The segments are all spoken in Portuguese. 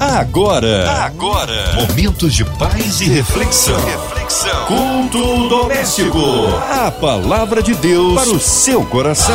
Agora, agora, momentos de paz e reflexão. Reflexão. Culto doméstico. A palavra de Deus para o seu coração.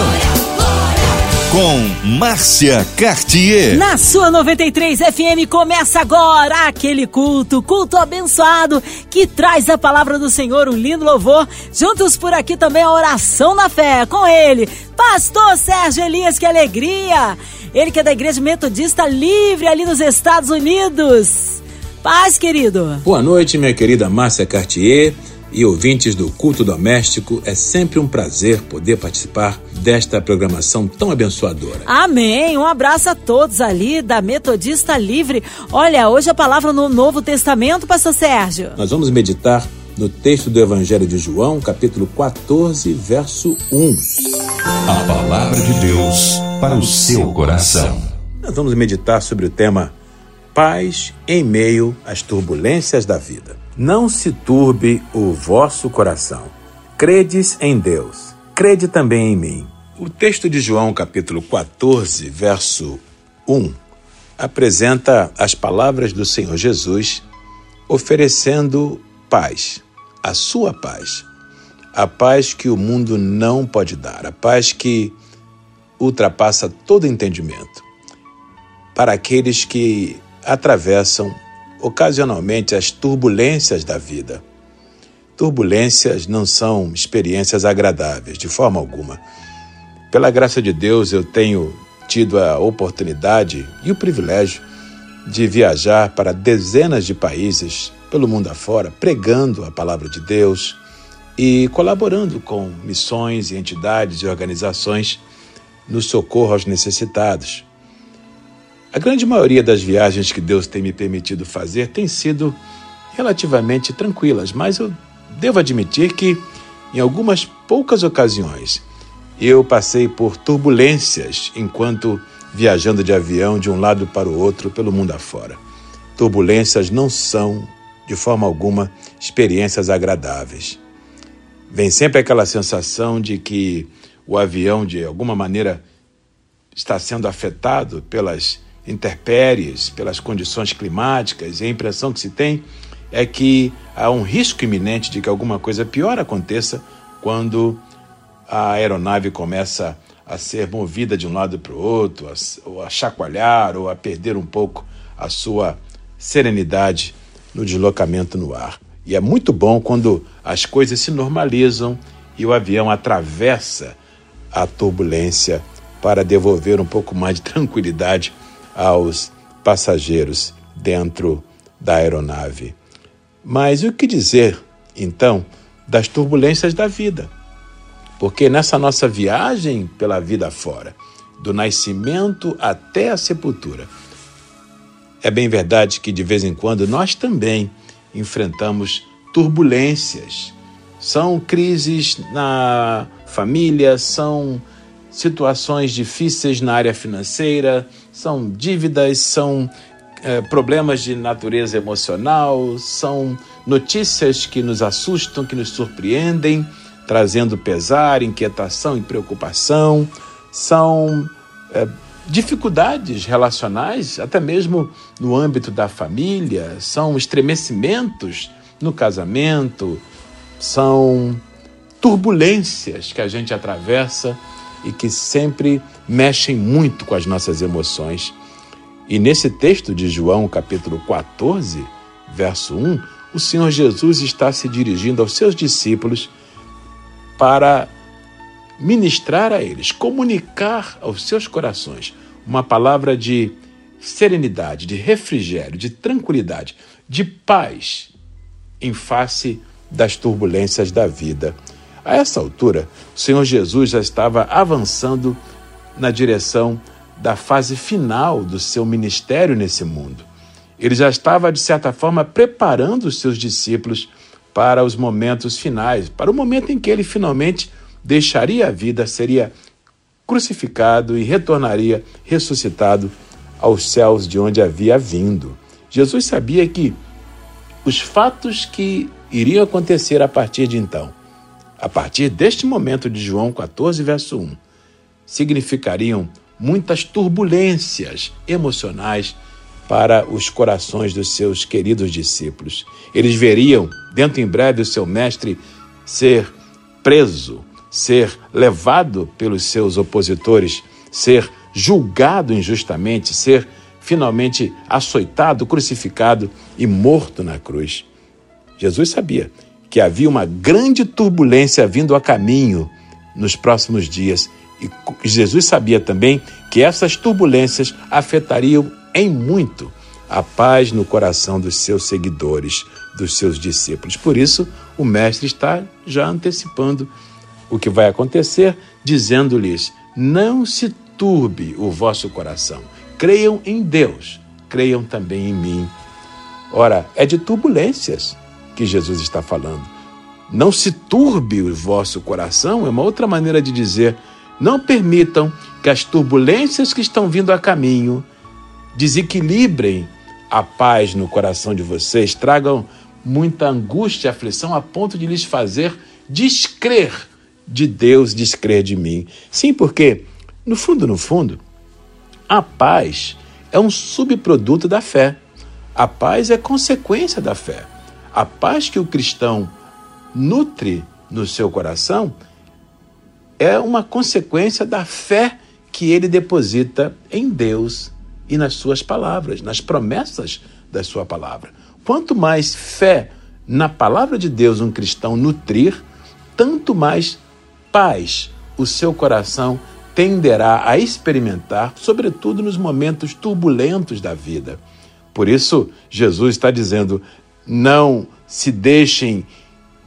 Com Márcia Cartier. Na sua 93 FM começa agora aquele culto, culto abençoado que traz a palavra do Senhor, um lindo louvor. Juntos por aqui também a oração na fé com ele, Pastor Sérgio Elias, que alegria! Ele que é da Igreja Metodista Livre ali nos Estados Unidos. Paz, querido. Boa noite, minha querida Márcia Cartier e ouvintes do Culto Doméstico. É sempre um prazer poder participar desta programação tão abençoadora. Amém. Um abraço a todos ali da Metodista Livre. Olha, hoje a palavra no Novo Testamento, Pastor Sérgio. Nós vamos meditar no texto do Evangelho de João, capítulo 14, verso 1. A palavra de Deus para o seu coração. Nós vamos meditar sobre o tema Paz em meio às turbulências da vida. Não se turbe o vosso coração. Credes em Deus, crede também em mim. O texto de João, capítulo 14, verso 1, apresenta as palavras do Senhor Jesus oferecendo paz, a sua paz, a paz que o mundo não pode dar, a paz que ultrapassa todo entendimento. Para aqueles que atravessam ocasionalmente as turbulências da vida. Turbulências não são experiências agradáveis, de forma alguma. Pela graça de Deus, eu tenho tido a oportunidade e o privilégio de viajar para dezenas de países pelo mundo afora, pregando a palavra de Deus e colaborando com missões e entidades e organizações no socorro aos necessitados. A grande maioria das viagens que Deus tem me permitido fazer tem sido relativamente tranquilas, mas eu devo admitir que, em algumas poucas ocasiões, eu passei por turbulências enquanto viajando de avião de um lado para o outro pelo mundo afora. Turbulências não são, de forma alguma, experiências agradáveis. Vem sempre aquela sensação de que o avião, de alguma maneira, está sendo afetado pelas intempéries, pelas condições climáticas, e a impressão que se tem é que há um risco iminente de que alguma coisa pior aconteça quando a aeronave começa a ser movida de um lado para o outro, a, ou a chacoalhar, ou a perder um pouco a sua serenidade no deslocamento no ar. E é muito bom quando as coisas se normalizam e o avião atravessa a turbulência para devolver um pouco mais de tranquilidade aos passageiros dentro da aeronave. Mas o que dizer, então, das turbulências da vida? Porque nessa nossa viagem pela vida fora, do nascimento até a sepultura, é bem verdade que de vez em quando nós também enfrentamos turbulências. São crises na família, são situações difíceis na área financeira, são dívidas, são é, problemas de natureza emocional, são notícias que nos assustam, que nos surpreendem, trazendo pesar, inquietação e preocupação, são é, dificuldades relacionais, até mesmo no âmbito da família, são estremecimentos no casamento, são turbulências que a gente atravessa e que sempre mexem muito com as nossas emoções. E nesse texto de João, capítulo 14, verso 1, o Senhor Jesus está se dirigindo aos seus discípulos para ministrar a eles, comunicar aos seus corações uma palavra de serenidade, de refrigério, de tranquilidade, de paz em face das turbulências da vida. A essa altura, o Senhor Jesus já estava avançando na direção da fase final do seu ministério nesse mundo. Ele já estava, de certa forma, preparando os seus discípulos para os momentos finais, para o momento em que ele finalmente deixaria a vida, seria crucificado e retornaria ressuscitado aos céus de onde havia vindo. Jesus sabia que os fatos que iriam acontecer a partir de então, a partir deste momento de João 14, verso 1, significariam muitas turbulências emocionais para os corações dos seus queridos discípulos. Eles veriam, dentro em breve, o seu mestre ser preso, ser levado pelos seus opositores, ser julgado injustamente, ser finalmente açoitado, crucificado e morto na cruz. Jesus sabia que havia uma grande turbulência vindo a caminho nos próximos dias. E Jesus sabia também que essas turbulências afetariam em muito a paz no coração dos seus seguidores, dos seus discípulos. Por isso, o Mestre está já antecipando o que vai acontecer, dizendo-lhes: Não se turbe o vosso coração. Creiam em Deus, creiam também em mim. Ora, é de turbulências que Jesus está falando. Não se turbe o vosso coração, é uma outra maneira de dizer: não permitam que as turbulências que estão vindo a caminho desequilibrem a paz no coração de vocês, tragam muita angústia e aflição a ponto de lhes fazer descrer de Deus, descrer de mim. Sim, porque, no fundo, no fundo, a paz é um subproduto da fé. A paz é consequência da fé. A paz que o cristão nutre no seu coração é uma consequência da fé que ele deposita em Deus e nas suas palavras, nas promessas da sua palavra. Quanto mais fé na palavra de Deus um cristão nutrir, tanto mais paz o seu coração tenderá a experimentar, sobretudo nos momentos turbulentos da vida. Por isso, Jesus está dizendo: não se deixem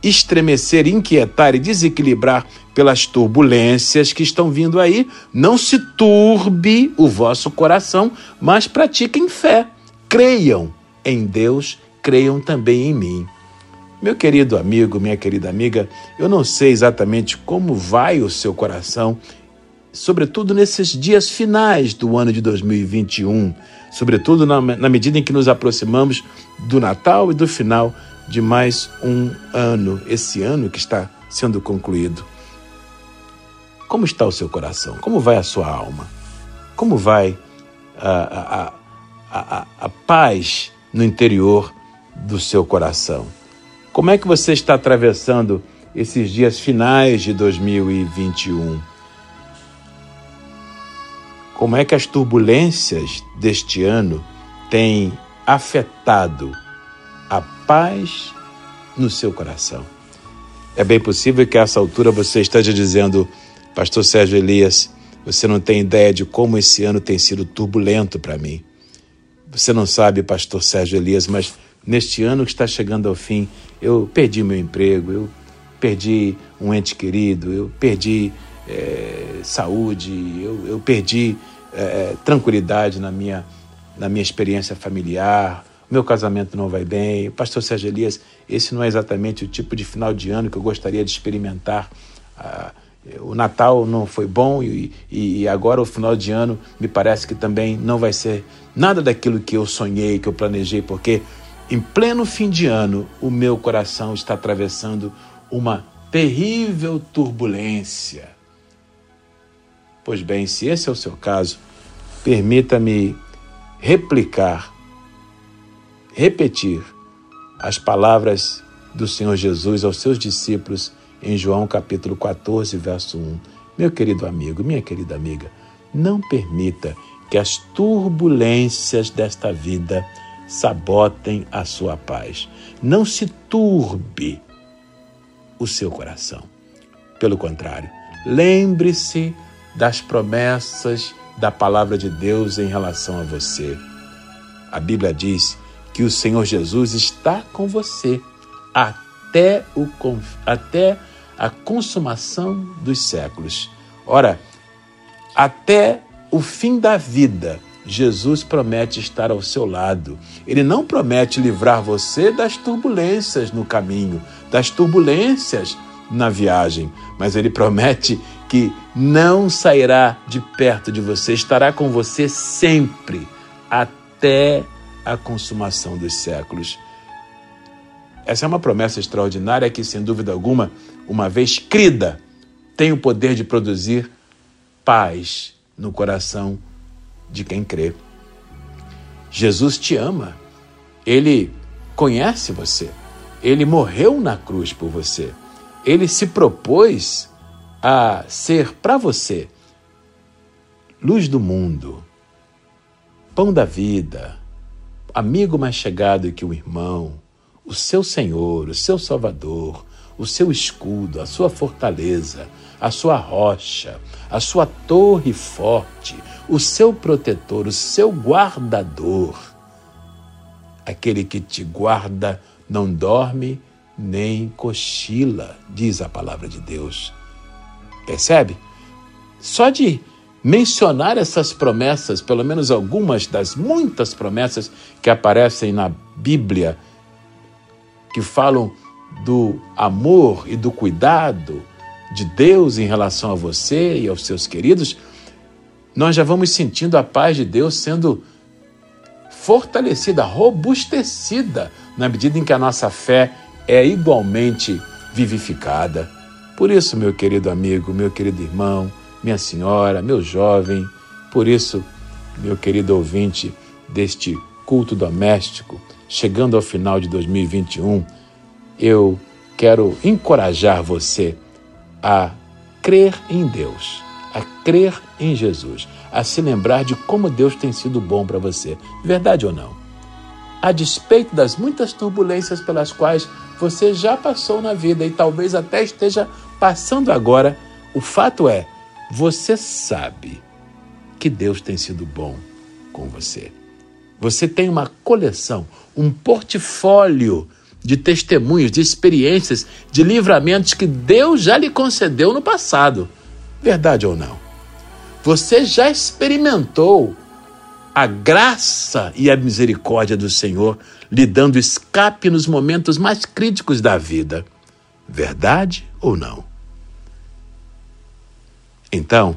estremecer, inquietar e desequilibrar pelas turbulências que estão vindo aí. Não se turbe o vosso coração, mas pratiquem fé. Creiam em Deus, creiam também em mim. Meu querido amigo, minha querida amiga, eu não sei exatamente como vai o seu coração, sobretudo nesses dias finais do ano de 2021 sobretudo na, na medida em que nos aproximamos do Natal e do final de mais um ano, esse ano que está sendo concluído. Como está o seu coração? Como vai a sua alma? Como vai a, a, a, a, paz no interior do seu coração? Como é que você está atravessando esses dias finais de 2021? Como é que as turbulências deste ano têm afetado a paz no seu coração. É bem possível que a essa altura você esteja dizendo, Pastor Sérgio Elias, você não tem ideia de como esse ano tem sido turbulento para mim. Você não sabe, Pastor Sérgio Elias, mas neste ano que está chegando ao fim, eu perdi meu emprego, eu perdi um ente querido, eu perdi é, saúde, eu, eu perdi é, tranquilidade na minha, na minha experiência familiar, meu casamento não vai bem. Pastor Sérgio Elias, esse não é exatamente o tipo de final de ano que eu gostaria de experimentar. Ah, o Natal não foi bom e, e, agora o final de ano me parece que também não vai ser nada daquilo que eu sonhei, que eu planejei, porque em pleno fim de ano o meu coração está atravessando uma terrível turbulência. Pois bem, se esse é o seu caso, permita-me replicar, repetir as palavras do Senhor Jesus aos seus discípulos em João capítulo 14, verso 1. Meu querido amigo, minha querida amiga, não permita que as turbulências desta vida sabotem a sua paz. Não se turbe o seu coração. Pelo contrário, lembre-se das promessas da palavra de Deus em relação a você. A Bíblia diz que o Senhor Jesus está com você até, o, até a consumação dos séculos. Ora, até o fim da vida, Jesus promete estar ao seu lado. Ele não promete livrar você das turbulências no caminho, das turbulências na viagem, mas ele promete que não sairá de perto de você, estará com você sempre, até a consumação dos séculos. Essa é uma promessa extraordinária que, sem dúvida alguma, uma vez crida, tem o poder de produzir paz no coração de quem crê. Jesus te ama. Ele conhece você. Ele morreu na cruz por você. Ele se propôs a ser para você luz do mundo, pão da vida, amigo mais chegado que o irmão, o seu Senhor, o seu Salvador, o seu escudo, a sua fortaleza, a sua rocha, a sua torre forte, o seu protetor, o seu guardador. Aquele que te guarda não dorme nem cochila, diz a palavra de Deus. Percebe? Só de mencionar essas promessas, pelo menos algumas das muitas promessas que aparecem na Bíblia, que falam do amor e do cuidado de Deus em relação a você e aos seus queridos, nós já vamos sentindo a paz de Deus sendo fortalecida, robustecida, na medida em que a nossa fé é igualmente vivificada. Por isso, meu querido amigo, meu querido irmão, minha senhora, meu jovem, por isso, meu querido ouvinte deste culto doméstico, chegando ao final de 2021, eu quero encorajar você a crer em Deus, a crer em Jesus, a se lembrar de como Deus tem sido bom para você. Verdade ou não? A despeito das muitas turbulências pelas quais você já passou na vida e talvez até esteja passando agora, o fato é, você sabe que Deus tem sido bom com você. Você tem uma coleção, um portfólio de testemunhos, de experiências, de livramentos que Deus já lhe concedeu no passado. Verdade ou não? Você já experimentou a graça e a misericórdia do Senhor lhe dando escape nos momentos mais críticos da vida. Verdade ou não? Então,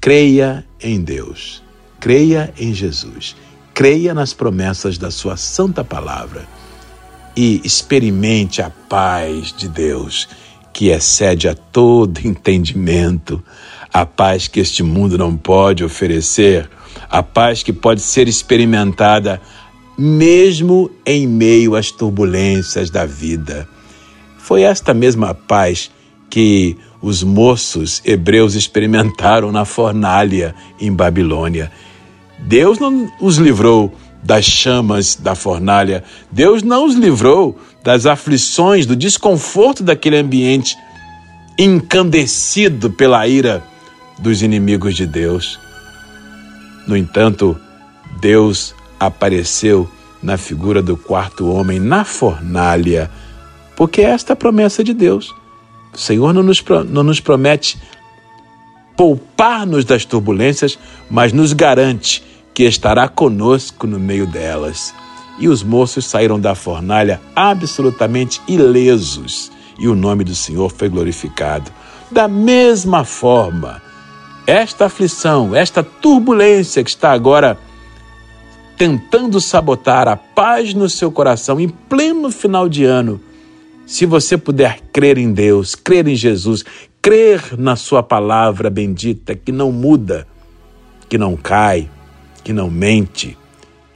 creia em Deus, creia em Jesus, creia nas promessas da Sua santa palavra e experimente a paz de Deus, que excede a todo entendimento, a paz que este mundo não pode oferecer, a paz que pode ser experimentada mesmo em meio às turbulências da vida. Foi esta mesma paz que os moços hebreus experimentaram na fornalha em Babilônia. Deus não os livrou das chamas da fornalha. Deus não os livrou das aflições, do desconforto daquele ambiente encandecido pela ira dos inimigos de Deus. No entanto, Deus apareceu na figura do quarto homem na fornalha, porque esta é a promessa de Deus. O Senhor não nos, não nos promete poupar-nos das turbulências, mas nos garante que estará conosco no meio delas. E os moços saíram da fornalha absolutamente ilesos, e o nome do Senhor foi glorificado. Da mesma forma, esta aflição, esta turbulência que está agora tentando sabotar a paz no seu coração em pleno final de ano, se você puder crer em Deus, crer em Jesus, crer na Sua palavra bendita que não muda, que não cai, que não mente,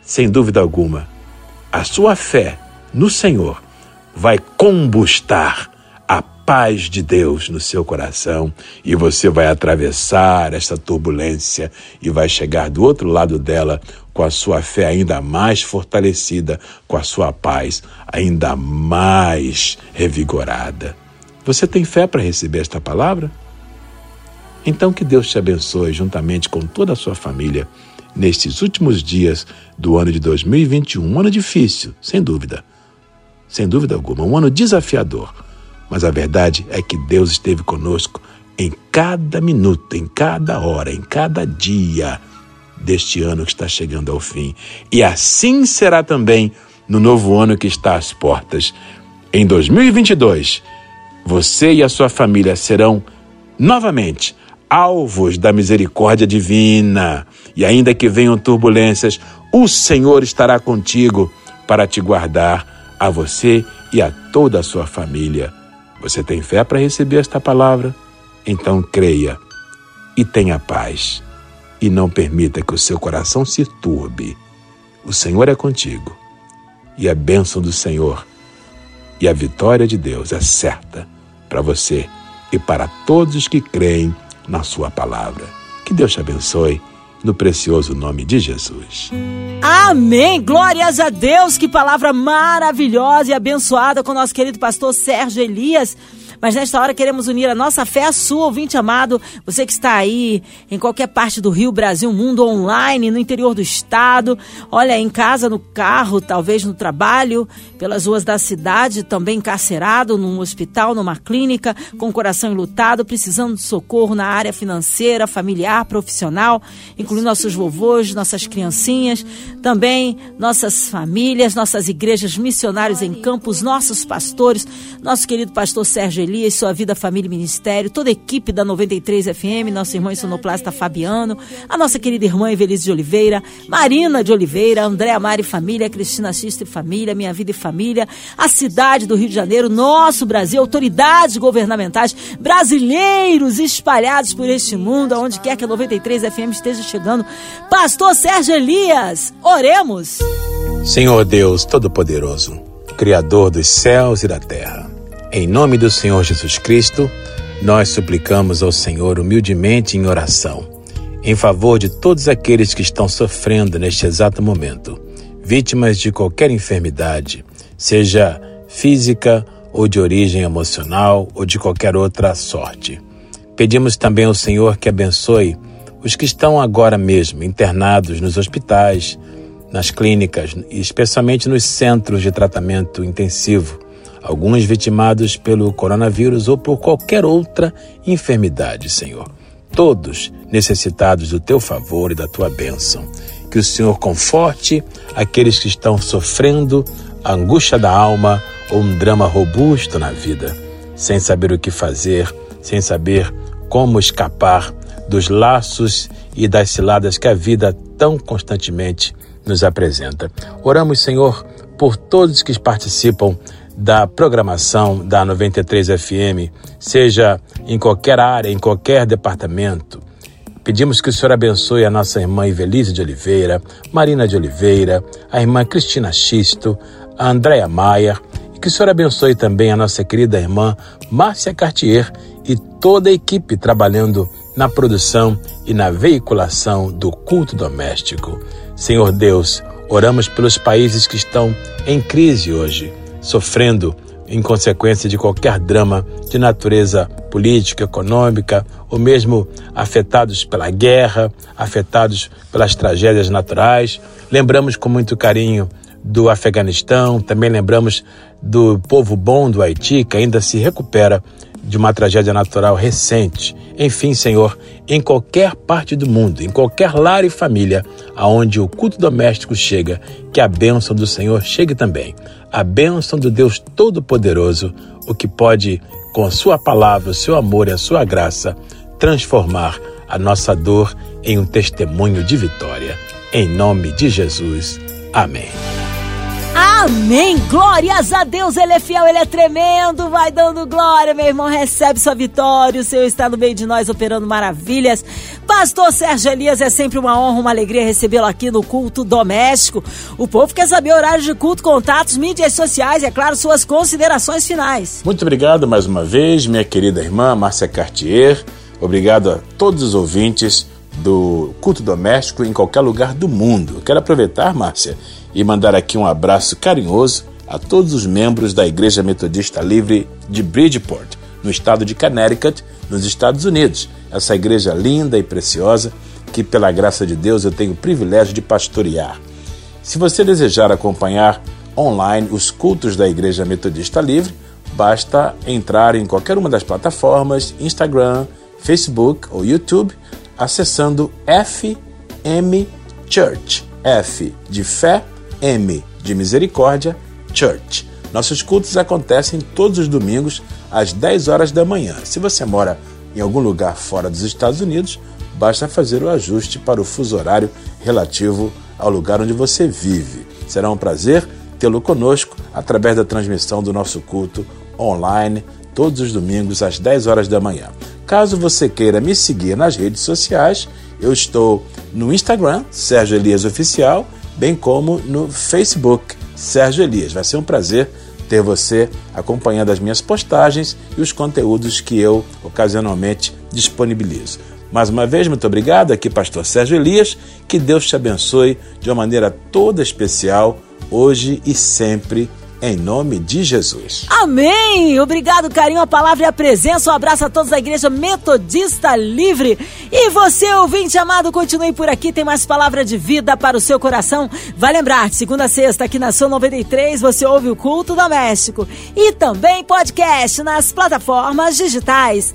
sem dúvida alguma, a sua fé no Senhor vai combustar a paz de Deus no seu coração e você vai atravessar esta turbulência e vai chegar do outro lado dela com a sua fé ainda mais fortalecida, com a sua paz ainda mais revigorada. Você tem fé para receber esta palavra? Então que Deus te abençoe juntamente com toda a sua família nestes últimos dias do ano de 2021. Um ano difícil, sem dúvida. Sem dúvida alguma, um ano desafiador. Mas a verdade é que Deus esteve conosco em cada minuto, em cada hora, em cada dia deste ano que está chegando ao fim. E assim será também no novo ano que está às portas. Em 2022, você e a sua família serão novamente alvos da misericórdia divina. E ainda que venham turbulências, o Senhor estará contigo para te guardar, a você e a toda a sua família. Você tem fé para receber esta palavra? Então creia e tenha paz. e não permita que o seu coração se turbe. O Senhor é contigo e a bênção do Senhor e a vitória de Deus é certa para você e para todos os que creem na Sua palavra. Que Deus te abençoe no precioso nome de Jesus. Amém! Glórias a Deus! Que palavra maravilhosa e abençoada com o nosso querido pastor Sérgio Elias. Mas nesta hora queremos unir a nossa fé à sua, ouvinte amado. Você que está aí em qualquer parte do Rio, Brasil, mundo online, no interior do estado, olha, em casa, no carro, talvez no trabalho, pelas ruas da cidade, também encarcerado, num hospital, numa clínica, com o coração enlutado, precisando de socorro na área financeira, familiar, profissional, incluindo nossos vovôs, nossas criancinhas, também nossas famílias, nossas igrejas missionários em campos, nossos pastores, nosso querido pastor Sérgio Elias, sua vida, família e ministério, toda a equipe da 93 FM, nosso irmão sonoplasta Fabiano, a nossa querida irmã Evelise de Oliveira, Marina de Oliveira, Andréa Mari Família, Cristina Xista e Família, Minha Vida e Família, a cidade do Rio de Janeiro, nosso Brasil, autoridades governamentais, brasileiros espalhados por este mundo, aonde quer que a 93 FM esteja chegando. Pastor Sérgio Elias, oremos. Senhor Deus Todo-Poderoso, Criador dos céus e da terra. Em nome do Senhor Jesus Cristo, nós suplicamos ao Senhor humildemente em oração, em favor de todos aqueles que estão sofrendo neste exato momento, vítimas de qualquer enfermidade, seja física ou de origem emocional ou de qualquer outra sorte. Pedimos também ao Senhor que abençoe os que estão agora mesmo internados nos hospitais, nas clínicas e especialmente nos centros de tratamento intensivo alguns vitimados pelo coronavírus ou por qualquer outra enfermidade, Senhor. Todos necessitados do teu favor e da tua bênção. Que o Senhor conforte aqueles que estão sofrendo a angústia da alma ou um drama robusto na vida, sem saber o que fazer, sem saber como escapar dos laços e das ciladas que a vida tão constantemente nos apresenta. Oramos, Senhor, por todos que participam da programação da 93 FM, seja em qualquer área, em qualquer departamento. Pedimos que o Senhor abençoe a nossa irmã Ivelise de Oliveira, Marina de Oliveira, a irmã Cristina Xisto, a Andréa Maia, e que o Senhor abençoe também a nossa querida irmã Márcia Cartier e toda a equipe trabalhando na produção e na veiculação do culto doméstico. Senhor Deus, oramos pelos países que estão em crise hoje sofrendo em consequência de qualquer drama de natureza política, econômica, ou mesmo afetados pela guerra, afetados pelas tragédias naturais. Lembramos com muito carinho do Afeganistão, também lembramos do povo bom do Haiti, que ainda se recupera de uma tragédia natural recente. Enfim, Senhor, em qualquer parte do mundo, em qualquer lar e família aonde o culto doméstico chega, que a bênção do Senhor chegue também. A bênção do Deus Todo-Poderoso, o que pode, com sua palavra, o seu amor e a sua graça, transformar a nossa dor em um testemunho de vitória. Em nome de Jesus. Amém. Amém! Glórias a Deus, Ele é fiel, Ele é tremendo, vai dando glória, meu irmão, recebe sua vitória, o Senhor está no meio de nós operando maravilhas. Pastor Sérgio Elias, é sempre uma honra, uma alegria recebê-lo aqui no culto doméstico. O povo quer saber horários de culto, contatos, mídias sociais e, é claro, suas considerações finais. Muito obrigado mais uma vez, minha querida irmã Márcia Cartier. Obrigado a todos os ouvintes do culto doméstico em qualquer lugar do mundo. Quero aproveitar, Márcia, e mandar aqui um abraço carinhoso a todos os membros da Igreja Metodista Livre de Bridgeport, no estado de Connecticut, nos Estados Unidos. Essa igreja linda e preciosa que, pela graça de Deus, eu tenho o privilégio de pastorear. Se você desejar acompanhar online os cultos da Igreja Metodista Livre, basta entrar em qualquer uma das plataformas, Instagram, Facebook ou YouTube, acessando FM Church. F de fé, M de Misericórdia Church. Nossos cultos acontecem todos os domingos às 10 horas da manhã. Se você mora em algum lugar fora dos Estados Unidos, basta fazer o ajuste para o fuso horário relativo ao lugar onde você vive. Será um prazer tê-lo conosco através da transmissão do nosso culto online todos os domingos às 10 horas da manhã. Caso você queira me seguir nas redes sociais, Eu estou no Instagram, Sérgio Elias Oficial, bem como no Facebook, Sérgio Elias. Vai ser um prazer ter você acompanhando as minhas postagens e os conteúdos que eu ocasionalmente disponibilizo. Mais uma vez, muito obrigado. Aqui, Pastor Sérgio Elias. Que Deus te abençoe de uma maneira toda especial, hoje e sempre em nome de Jesus. Amém! Obrigado, carinho, a palavra e a presença. Um abraço a todos da Igreja Metodista Livre. E você, ouvinte amado, continue por aqui. Tem mais palavra de vida para o seu coração. Vai lembrar, segunda a sexta, aqui na Sua 93, você ouve o culto doméstico. E também podcast nas plataformas digitais.